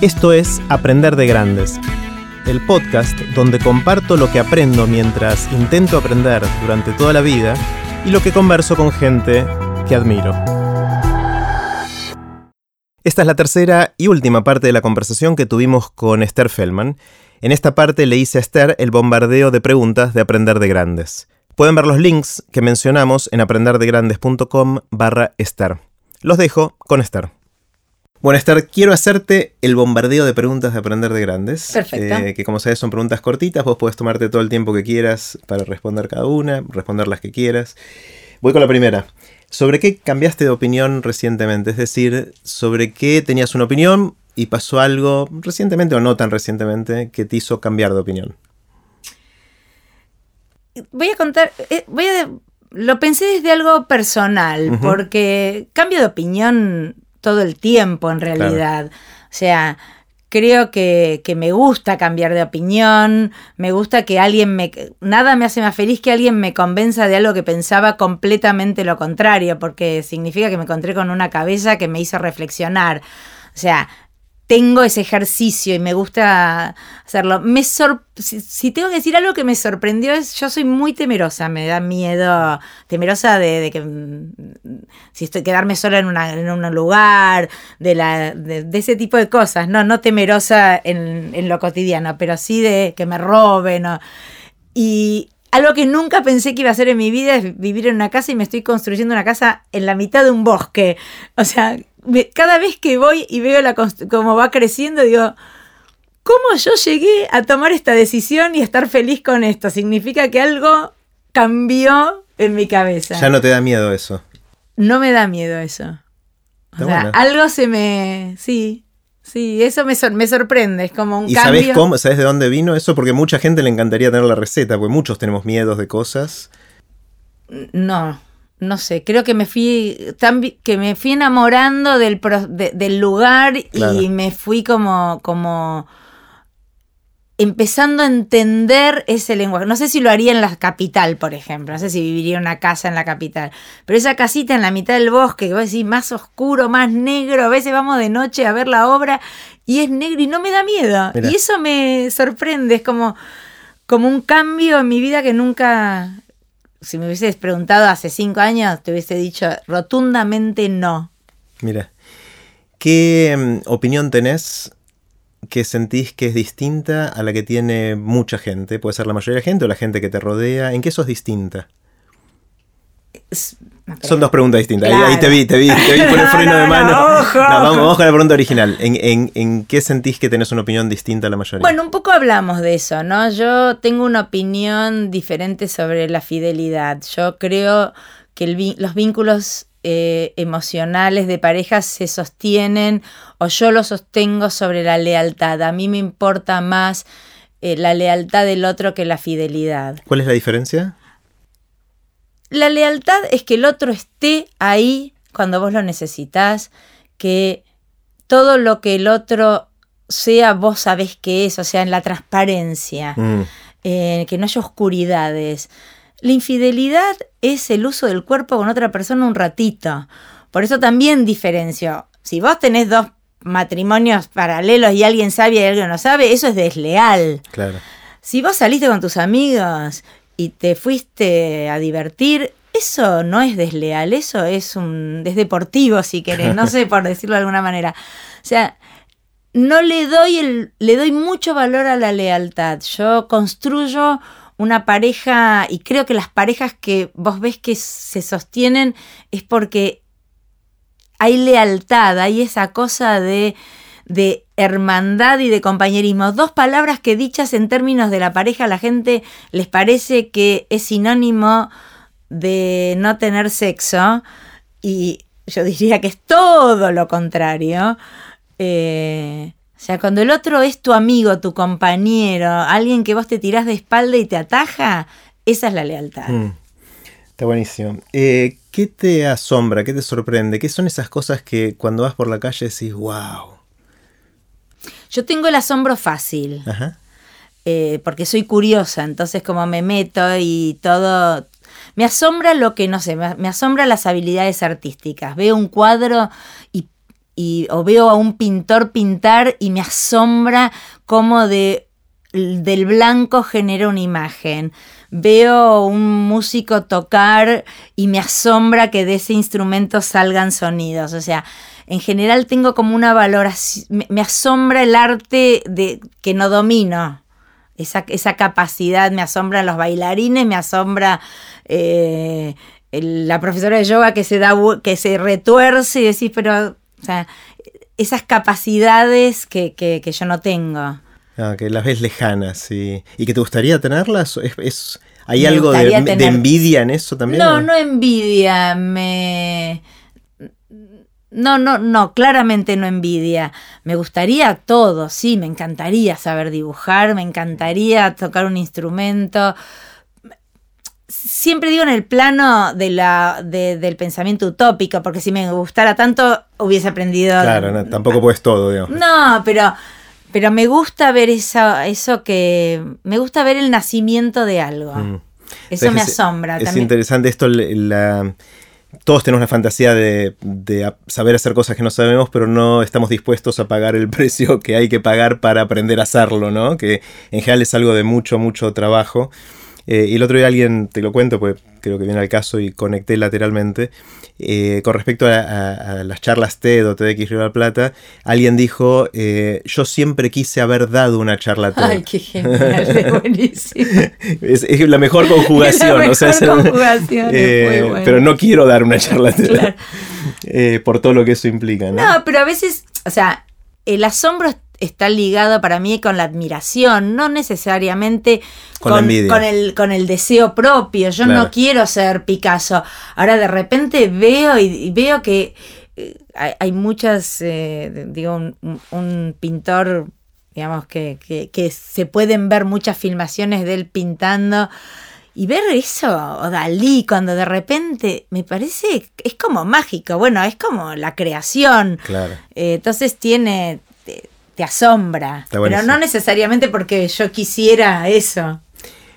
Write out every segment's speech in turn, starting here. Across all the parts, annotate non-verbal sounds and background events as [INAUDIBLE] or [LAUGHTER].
Esto es Aprender de Grandes, el podcast donde comparto lo que aprendo mientras intento aprender durante toda la vida y lo que converso con gente que admiro. Esta es la tercera y última parte de la conversación que tuvimos con Esther Feldman. En esta parte le hice a Esther el bombardeo de preguntas de Aprender de Grandes. Pueden ver los links que mencionamos en aprenderdegrandes.com barra Esther. Los dejo con Esther. Bueno, Esther, quiero hacerte el bombardeo de preguntas de Aprender de Grandes. Perfecto. eh, que como sabes son preguntas cortitas, vos podés tomarte todo el tiempo que quieras para responder cada una, responder las que quieras. Voy con la primera. ¿Sobre qué cambiaste de opinión recientemente? Es decir, ¿sobre qué tenías una opinión y pasó algo recientemente o no tan recientemente que te hizo cambiar de opinión? Voy a contar, eh, voy a, lo pensé desde algo personal, porque cambio de opinión todo el tiempo en realidad. O sea, creo que, que me gusta cambiar de opinión, me gusta que alguien me... Nada me hace más feliz que alguien me convenza de algo que pensaba completamente lo contrario, porque significa que me encontré con una cabeza que me hizo reflexionar. O sea, tengo ese ejercicio y me gusta hacerlo. Me sor- si, tengo que decir algo que me sorprendió es, yo soy muy temerosa, me da miedo, temerosa de, que mm, si estoy quedarme sola en, una, en un lugar, de, la, de, ese tipo de cosas, no, no temerosa en, en lo cotidiano, pero sí de que me roben. o- y algo que nunca pensé que iba a hacer en mi vida es vivir en una casa y me estoy construyendo una casa en la mitad de un bosque. O sea, me- cada vez que voy y veo la cómo va creciendo, digo, ¿cómo yo llegué a tomar esta decisión y a estar feliz con esto? Significa que algo cambió en mi cabeza. Ya no te da miedo eso. No me da miedo eso. O sea, algo se me... Sí, sí, eso me, sor- me sorprende. Es como un ¿Y cambio. sabes cómo? ¿Sabes de dónde vino eso? Porque mucha gente le encantaría tener la receta, porque muchos tenemos miedos de cosas. No, no sé, creo que me fui tan que me fui enamorando del, pro- de- del lugar Claro. y me fui como como empezando a entender ese lenguaje. No sé si lo haría en la capital, por ejemplo, no sé si viviría en una casa en la capital, pero esa casita en la mitad del bosque, que vos decís más oscuro, más negro, a veces vamos de noche a ver la obra y es negro y no me da miedo. Mira. Y eso me sorprende, es como como un cambio en mi vida que nunca si me hubieses preguntado hace cinco años, te hubiese dicho rotundamente no. Mira, ¿qué mm, opinión tenés que sentís que es distinta a la que tiene mucha gente? Puede ser la mayoría de la gente o la gente que te rodea. ¿En qué sos distinta? Son dos preguntas distintas. Ahí- te vi, te vi, te vi por el [LAUGHS] No, freno no, de no, mano. ojo, No, vamos, ojo. vamos con la pregunta original. ¿En, en, en qué sentís que tenés una opinión distinta a la mayoría? Bueno, un poco hablamos de eso, ¿no? Yo tengo una opinión diferente sobre la fidelidad. Yo creo que el los vínculos eh, emocionales de pareja se sostienen o yo los sostengo sobre la lealtad. A mí me importa más eh, la lealtad del otro que la fidelidad. ¿Cuál es la diferencia? La lealtad es que el otro esté ahí cuando vos lo necesitas, que todo lo que el otro sea, vos sabés que es, o sea, en la transparencia, Mm, eh, que no haya oscuridades. La infidelidad es el uso del cuerpo con otra persona un ratito. Por eso también diferencio. Si vos tenés dos matrimonios paralelos y alguien sabe y alguien no sabe, eso es desleal. claro. Si vos saliste con tus amigos y te fuiste a divertir, eso no es desleal, eso es un es deportivo si querés, no sé por decirlo de alguna manera. O sea, no le doy el le doy mucho valor a la lealtad. Yo construyo una pareja y creo que las parejas que vos ves que se sostienen es porque hay lealtad, hay esa cosa de, de hermandad y de compañerismo. Dos palabras que dichas en términos de la pareja a la gente les parece que es sinónimo de no tener sexo y yo diría que es todo lo contrario. Eh, o sea, cuando el otro es tu amigo, tu compañero, alguien que vos te tirás de espalda y te ataja, esa es la lealtad. Mm, Está buenísimo. Eh, ¿Qué te asombra? ¿Qué te sorprende? ¿Qué son esas cosas que cuando vas por la calle decís, wow? Yo tengo el asombro fácil. Ajá. eh, porque soy curiosa, entonces como me meto y todo... Me asombra lo que, no sé, me, me asombra las habilidades artísticas. Veo un cuadro y, y, o veo a un pintor pintar y me asombra cómo de, del blanco genera una imagen. Veo un músico tocar y me asombra que de ese instrumento salgan sonidos. O sea, en general tengo como una valoración, me, asombra el arte de, que no domino. Esa, esa, capacidad, me asombra los bailarines, me asombra eh, la profesora de yoga que se da que se retuerce y decís, pero o sea, esas capacidades que, que, yo no tengo. Ah, que las ves lejanas y, y que te gustaría tenerlas. Es, ¿Hay algo de, de, envidia en eso también? No, no envidia. Me no, no, no, claramente no envidia. Me gustaría todo, sí, me encantaría saber dibujar, me encantaría tocar un instrumento. Siempre digo en el plano de la, del pensamiento utópico, porque si me gustara tanto hubiese aprendido. Claro, tampoco puedes todo, digamos. No, pero, pero me gusta ver eso, eso que. Me gusta ver el nacimiento de algo. Mm. Eso me asombra. Es interesante esto, la todos tenemos la fantasía de, saber hacer cosas que no sabemos, pero no estamos dispuestos a pagar el [LAUGHS] precio que hay que pagar para aprender a hacerlo, ¿no? Que en general es algo de mucho, mucho trabajo. Eh, y el otro día alguien, te lo cuento, pues creo que viene al caso y conecté lateralmente, eh, con respecto a, las charlas TED o TEDx Río de la Plata, alguien dijo, eh, yo siempre quise haber dado una charla [LAUGHS] TED. Ay, qué genial, es buenísimo. [LAUGHS] es, la mejor [LAUGHS] conjugación. Es la mejor conjugación, Pero no quiero dar una charla TED. por todo lo que eso implica. ¿no? no, pero a veces, o sea, el asombro está ligado para mí con la admiración, no necesariamente con, el, con el deseo propio. Yo no quiero ser Picasso. Ahora de repente veo y, veo que eh, hay, muchas, eh, digo, un, pintor, digamos, que, que, se pueden ver muchas filmaciones de él pintando. Y ver eso, o Dalí, cuando de repente me parece, es como mágico, bueno, es como la creación. Claro. Eh, entonces tiene, te asombra. Pero no necesariamente porque yo quisiera eso.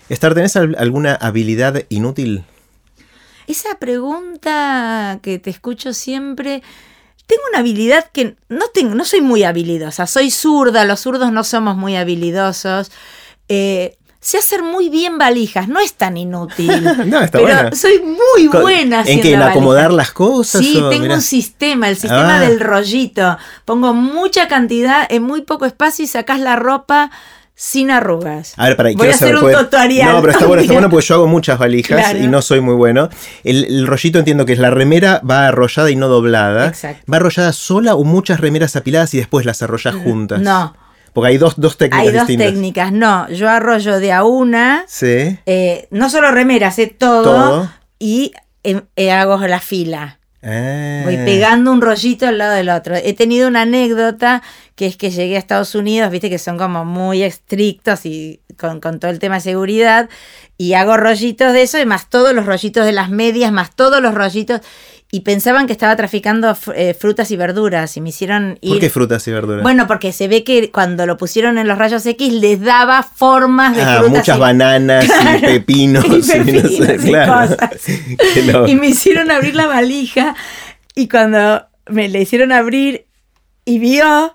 Estar, ¿tenés alguna habilidad inútil? Esa pregunta que te escucho siempre. Tengo una habilidad que no tengo, no soy muy habilidosa. Soy zurda, los zurdos no somos muy habilidosos. Eh, sé hacer muy bien valijas, no es tan inútil. [LAUGHS] no, está pero soy muy buena ¿En que en acomodar las cosas? Sí, tengo un sistema, el sistema ah. del rollito. Pongo mucha cantidad en muy poco espacio y sacas la ropa sin arrugas. A ver, para Voy a hacer un tutorial. No, pero está bueno, está bueno porque yo hago muchas valijas y no soy muy bueno. El, rollito entiendo que es la remera va arrollada y no doblada. Exacto. ¿Va arrollada sola o muchas remeras apiladas y después las arrollas juntas? No. Porque hay dos, técnicas Hay dos técnicas, no. Yo arrollo de a una. Sí. Eh, no solo remeras, sé todo. Todo. Y em, eh, hago la fila. Voy ah. pegando un rollito al lado del otro. He tenido una anécdota que es que llegué a Estados Unidos, viste que son como muy estrictos y con, con, todo el tema de seguridad, y hago rollitos de eso, y más todos los rollitos de las medias, más todos los rollitos y pensaban que estaba traficando eh, frutas y verduras y me hicieron ir... ¿Por qué frutas y verduras? Bueno, porque se ve que cuando lo pusieron en los rayos X les daba formas de ah, frutas muchas bananas y [LAUGHS] pepinos y, cosas. [LAUGHS] y me hicieron abrir la valija y cuando me le hicieron abrir y vio...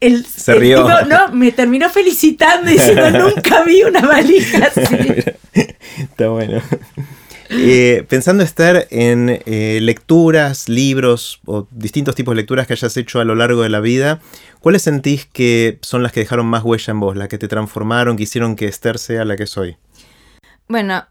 El, se rió. no, me terminó felicitando y diciendo [LAUGHS] nunca vi una valija así. Está bueno. Eh, pensando estar en eh, lecturas, libros o distintos tipos de lecturas que hayas hecho a lo largo de la vida, ¿cuáles sentís que son las que dejaron más huella en vos, las que te transformaron, que hicieron que Esther sea la que soy? Bueno,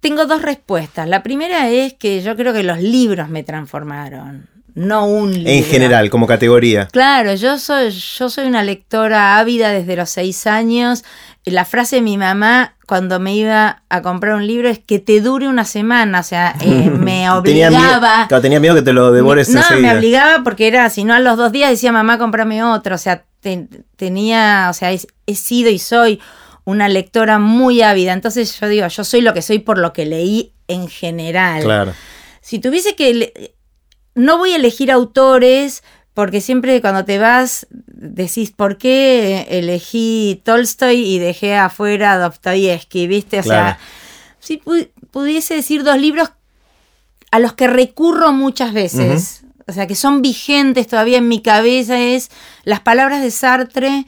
tengo dos respuestas. La primera es que yo creo que los libros me transformaron no un libro. En general, como categoría. Claro, yo soy, yo soy una lectora ávida desde los seis años. La frase de mi mamá cuando me iba a comprar un libro es que te dure una semana, o sea, eh, [LAUGHS] me obligaba. Tenía miedo, tenía miedo que te lo devores No, me obligaba porque era, si no a los dos días decía mamá, cómprame otro, o sea, tenía, o sea, he, sido y soy una lectora muy ávida, entonces yo digo, yo soy lo que soy por lo que leí en general. Claro. Si tuviese que no voy a elegir autores porque siempre cuando te vas decís, ¿por qué elegí Tolstoy y dejé afuera Dostoyevsky? ¿Viste? O sea, si pudiese decir dos libros a los que recurro muchas veces. o sea, que son vigentes todavía en mi cabeza es las palabras de Sartre,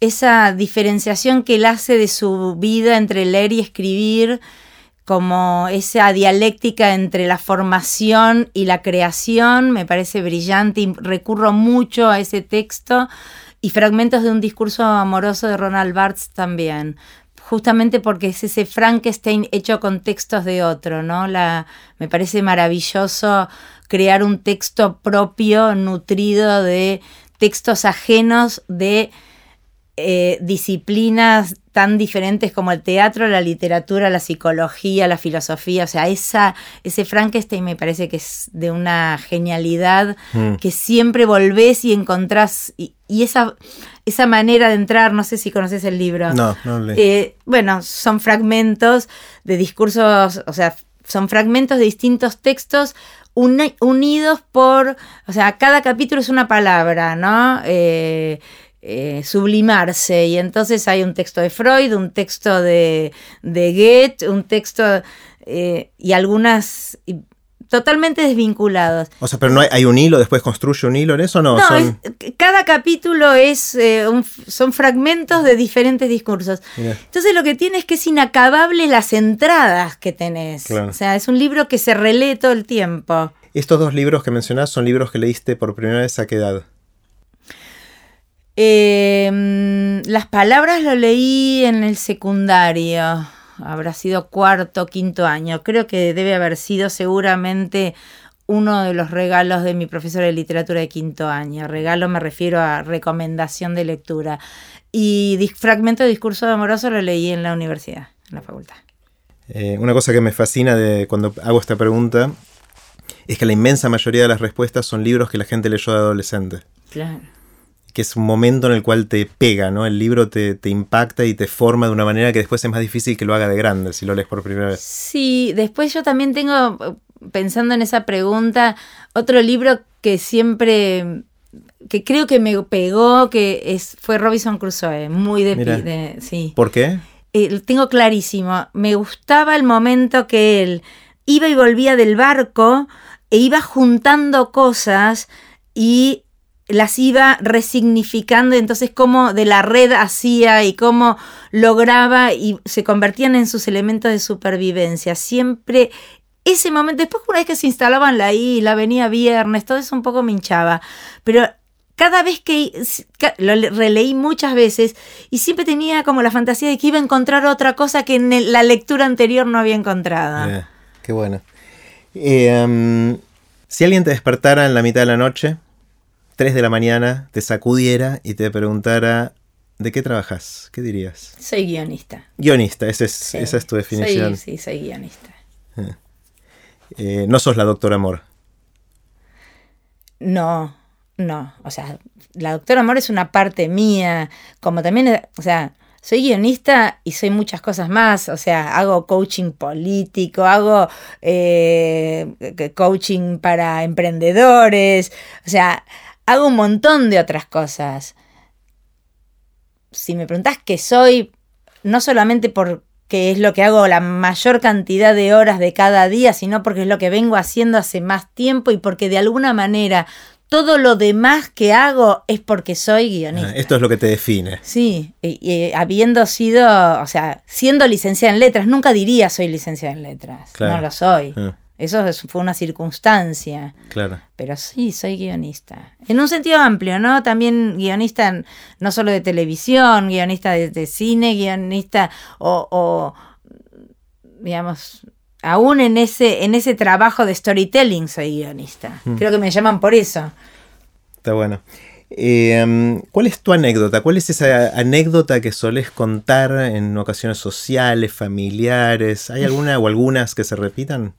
esa diferenciación que él hace de su vida entre leer y escribir, como esa dialéctica entre la formación y la creación, me parece brillante y recurro mucho a ese texto y fragmentos de un discurso amoroso de Ronald Barthes también justamente porque es ese Frankenstein hecho con textos de otro, ¿no? La, me parece maravilloso crear un texto propio, nutrido de textos ajenos de eh, disciplinas tan diferentes como el teatro, la literatura, la psicología, la filosofía. O sea, esa, ese Frankenstein me parece que es de una genialidad mm. que siempre volvés y encontrás. Y, esa, esa manera de entrar, no sé si conoces el libro. No, no leí. Eh, bueno, son fragmentos de discursos, o sea, son fragmentos de distintos textos unidos por, o sea, cada capítulo es una palabra, ¿no? Eh, eh, sublimarse. Y entonces hay un texto de Freud, un texto de, de Goethe, un texto eh, y algunas totalmente desvinculados. O sea, pero no hay, un hilo, después construye un hilo en eso, ¿no? no cada capítulo es eh, son fragmentos de diferentes discursos. Entonces lo que tiene es que es inacabable las entradas que tenés. O sea, es un libro que se relee todo el tiempo. Estos dos libros que mencionás son libros que leíste por primera vez a qué edad? Eh, las palabras lo leí en el secundario, habrá sido cuarto, quinto año. Creo que debe haber sido seguramente uno de los regalos de mi profesor de literatura de quinto año. Regalo me refiero a recomendación de lectura. Y fragmento de discurso amoroso lo leí en la universidad, en la facultad. Eh, una cosa que me fascina de cuando hago esta pregunta es que la inmensa mayoría de las respuestas son libros que la gente leyó de adolescente. Claro que es un momento en el cual te pega, ¿no? El libro te, impacta y te forma de una manera que después es más difícil que lo haga de grande si lo lees por primera vez. Sí, después yo también tengo, pensando en esa pregunta, otro libro que siempre que creo que me pegó, que es, fue Robinson Crusoe, muy de, sí. ¿Por qué? Eh, tengo clarísimo. Me gustaba el momento que él iba y volvía del barco e iba juntando cosas y las iba resignificando, entonces cómo de la red hacía y cómo lograba y se convertían en sus elementos de supervivencia. Siempre ese momento, después una vez que se instalaban la isla, venía viernes, todo eso un poco me hinchaba, pero cada vez que lo releí muchas veces y siempre tenía como la fantasía de que iba a encontrar otra cosa que en la lectura anterior no había encontrado. qué bueno. Eh, um, si alguien te despertara en la mitad de la noche 3 de la mañana te sacudiera y te preguntara ¿de qué trabajas? ¿Qué dirías? Soy guionista. Guionista, esa es, tu definición. sí, soy guionista. Ah. Eh, no sos la doctora Amor. No, no. O sea, la doctora Amor es una parte mía, como también, o sea, soy guionista y soy muchas cosas más, o sea, hago coaching político, hago eh, coaching para emprendedores, o sea, hago un montón de otras cosas. Si me preguntás qué soy, no solamente porque es lo que hago la mayor cantidad de horas de cada día, sino porque es lo que vengo haciendo hace más tiempo y porque de alguna manera todo lo demás que hago es porque soy guionista. Ah, esto es lo que te define. Sí, y, habiendo sido, o sea, siendo licenciada en letras, nunca diría soy licenciada en letras. No lo soy. Ah. Eso fue una circunstancia. Claro. Pero sí, soy guionista. En un sentido amplio, ¿no? También guionista no solo de televisión, guionista de, cine, guionista o, digamos, aún en ese, en ese trabajo de storytelling soy guionista. Mm. Creo que me llaman por eso. Está bueno. Em, ¿Cuál es tu anécdota? ¿Cuál es esa anécdota que solés contar en ocasiones sociales, familiares? ¿Hay alguna o algunas que se repitan?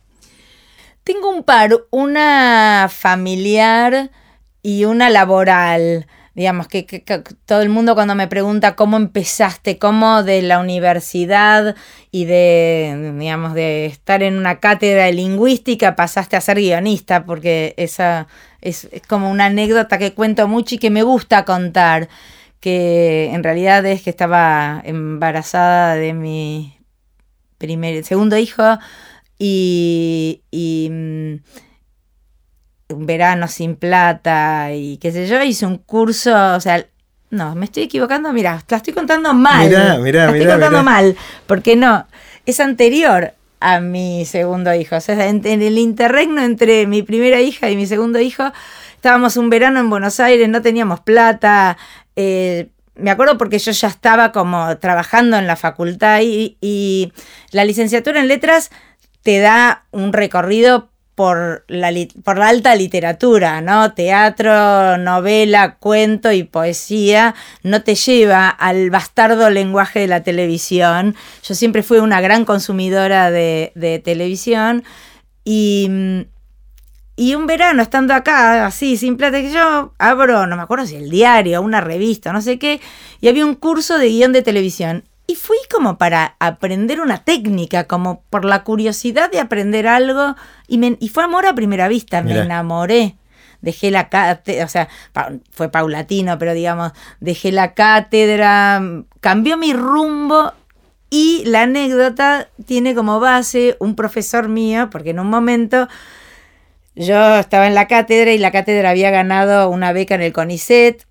Tengo un par, una familiar y una laboral. Digamos que, todo el mundo cuando me pregunta cómo empezaste, cómo de la universidad y de, digamos, de estar en una cátedra de lingüística pasaste a ser guionista, porque esa es, como una anécdota que cuento mucho y que me gusta contar, que en realidad es que estaba embarazada de mi primer, segundo hijo y, y, mm, un verano sin plata y qué sé yo, hice un curso, o sea, no, me estoy equivocando, mira, la estoy contando mal. Mirá, mirá, la estoy mirá, contando mal, porque no, es anterior a mi segundo hijo. O sea, en, en el interregno entre mi primera hija y mi segundo hijo, estábamos un verano en Buenos Aires, no teníamos plata. eh, me acuerdo porque yo ya estaba como trabajando en la facultad y, y la licenciatura en letras te da un recorrido por la, alta literatura, ¿no? Teatro, novela, cuento y poesía, no te lleva al bastardo lenguaje de la televisión. Yo siempre fui una gran consumidora de, televisión y, y un verano estando acá, así, sin plata, que yo abro, no me acuerdo si el diario, una revista, no sé qué, y había un curso de guion de televisión. Y fui como para aprender una técnica, como por la curiosidad de aprender algo, y, me, y fue amor a primera vista, Mirá. me enamoré. Dejé la cátedra, o sea, pa- fue paulatino, pero digamos, dejé la cátedra, cambió mi rumbo y la anécdota tiene como base un profesor mío, porque en un momento yo estaba en la cátedra y la cátedra había ganado una beca en el CONICET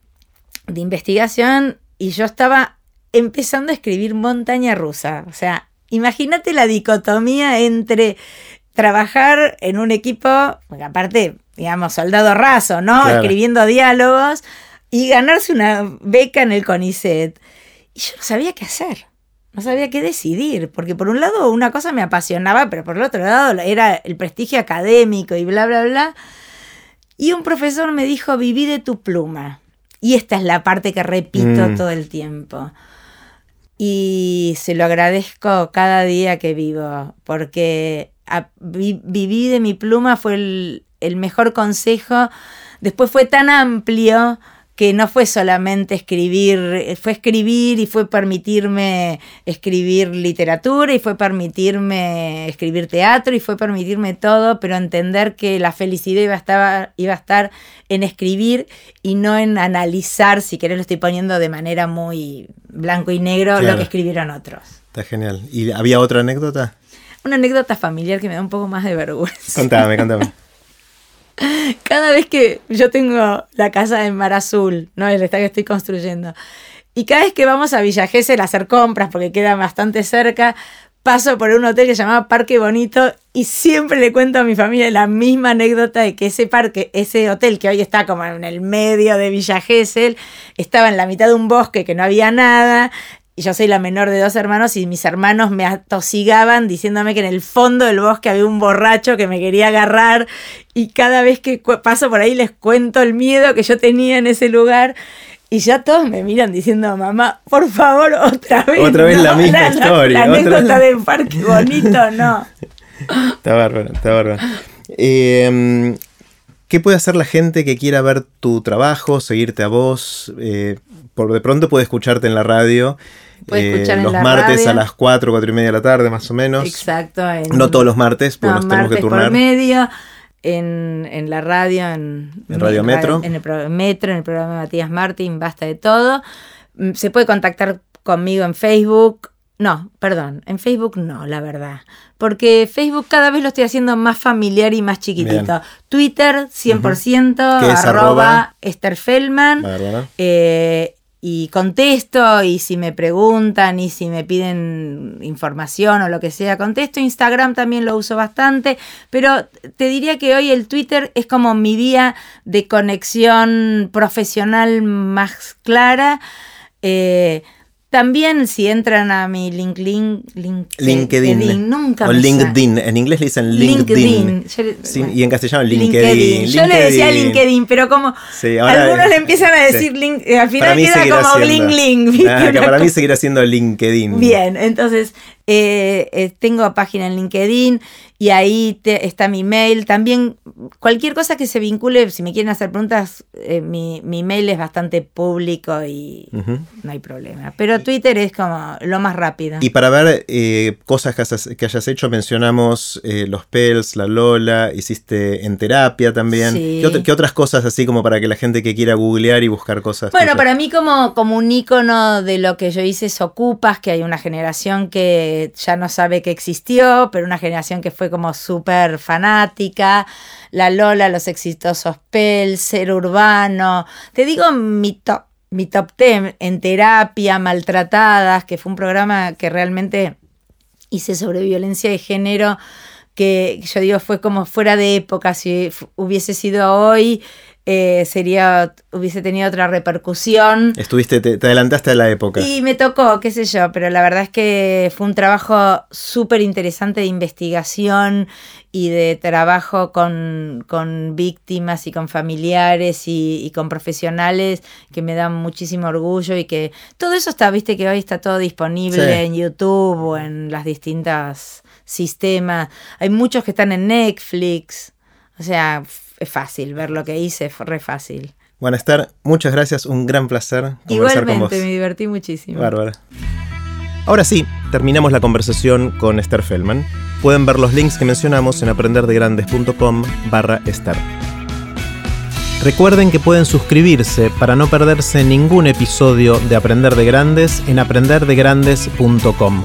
de investigación y yo estaba empezando a escribir montaña rusa. O sea, imagínate la dicotomía entre trabajar en un equipo, porque aparte, digamos, soldado raso, ¿no? Claro. Escribiendo diálogos y ganarse una beca en el CONICET. Y yo no sabía qué hacer. No sabía qué decidir, porque por un lado una cosa me apasionaba, pero por el otro lado era el prestigio académico y bla, bla, bla. Y un profesor me dijo, viví de tu pluma. Y esta es la parte que repito Mm. todo el tiempo. Y se lo agradezco cada día que vivo, porque viví de mi pluma fue el mejor consejo. Después fue tan amplio que no fue solamente escribir, eh, fue escribir y fue permitirme escribir literatura y fue permitirme escribir teatro y fue permitirme todo, pero entender que la felicidad iba a estar, iba a estar en escribir y no en analizar, si querés lo estoy poniendo de manera muy blanco y negro, Claro. lo que escribieron otros. Está genial. ¿Y había otra anécdota? Una anécdota familiar que me da un poco más de vergüenza. Contame, contame. [LAUGHS] Cada vez que yo tengo la casa en Mar Azul, ¿no? El que estoy construyendo. Y cada vez que vamos a Villa Gesell a hacer compras, porque queda bastante cerca, paso por un hotel que se llamaba Parque Bonito y siempre le cuento a mi familia la misma anécdota de que ese parque, ese hotel que hoy está como en el medio de Villa Gesell, estaba en la mitad de un bosque que no había nada. Y yo soy la menor de dos hermanos y mis hermanos me atosigaban diciéndome que en el fondo del bosque había un borracho que me quería agarrar y cada vez que paso por ahí les cuento el miedo que yo tenía en ese lugar y ya todos me miran diciendo, mamá, por favor, otra vez. Otra vez la misma historia, La, otra- anécdota del parque bonito, no. [LAUGHS] Está bárbaro, está bárbaro. Eh, ¿Qué puede hacer la gente que quiera ver tu trabajo, seguirte a vos? Eh, por de pronto puede escucharte en la radio. Puede eh, en los la martes radio. a las 4, 4 y media de la tarde, más o menos. Exacto. en- No todos los martes, porque No, nos tenemos que por turnar. medio, en, en la radio, en, En Radio Metro. En el Metro, en el programa de Matías Martín, basta de todo. Mm, Se puede contactar conmigo en Facebook. No, perdón, en Facebook no, la verdad. Porque Facebook cada vez lo estoy haciendo más familiar y más chiquitito. Bien. Twitter, 100%, Que es arroba- arroba Esther Feldman. Eh, y contesto y si me preguntan y si me piden información o lo que sea, contesto. Instagram también lo uso bastante, pero te diría que hoy el Twitter es como mi vía de conexión profesional más clara. Eh, también si entran a mi LinkedIn, link- LinkedIn. nunca o LinkedIn. En inglés le dicen LinkedIn. LinkedIn. Yo le- Sí, bueno. y en castellano LinkedIn. Yo le decía LinkedIn, pero como Sí, ahora- algunos le empiezan a decir sí. link, eh, al final queda como siendo- bling bling. ¿viste? Ah, que para mí seguirá siendo LinkedIn. Bien, entonces eh, eh, tengo página en LinkedIn y ahí te- está mi mail. También cualquier cosa que se vincule, si me quieren hacer preguntas eh, mi, mi, mail es bastante público y no hay problema. Pero Twitter es como lo más rápido. Y para ver eh, cosas que hayas, hecho, mencionamos eh, los PELS, la Lola, hiciste en terapia también. ¿Qué, otras cosas así como para que la gente que quiera googlear y buscar cosas? Bueno, para mí como, como un icono de lo que yo hice es Ocupas, que hay una generación que ya no sabe que existió, pero una generación que fue como súper fanática. La Lola, los exitosos PELS, Ser Urbano te digo mi top, mi top 10 en terapia, maltratadas, que fue un programa que realmente hice sobre violencia de género que yo digo fue como fuera de época, si hubiese sido hoy, eh, sería, hubiese tenido otra repercusión. Estuviste, te, adelantaste a la época. Y me tocó, qué sé yo, pero la verdad es que fue un trabajo súper interesante de investigación y de trabajo con, víctimas y con familiares y, con profesionales que me dan muchísimo orgullo y que todo eso está, viste que hoy está todo disponible en YouTube o en las distintas sistemas. Hay muchos que están en Netflix. O sea, es fácil ver lo que hice, fue re fácil. Bueno, Esther, muchas gracias, un gran placer conversar con vos. me divertí muchísimo. Bárbara. Ahora sí, terminamos la conversación con Esther Feldman. Pueden ver los links que mencionamos en aprenderdegrandes.com barra Esther. Recuerden que pueden suscribirse para no perderse ningún episodio de Aprender de Grandes en aprenderdegrandes.com.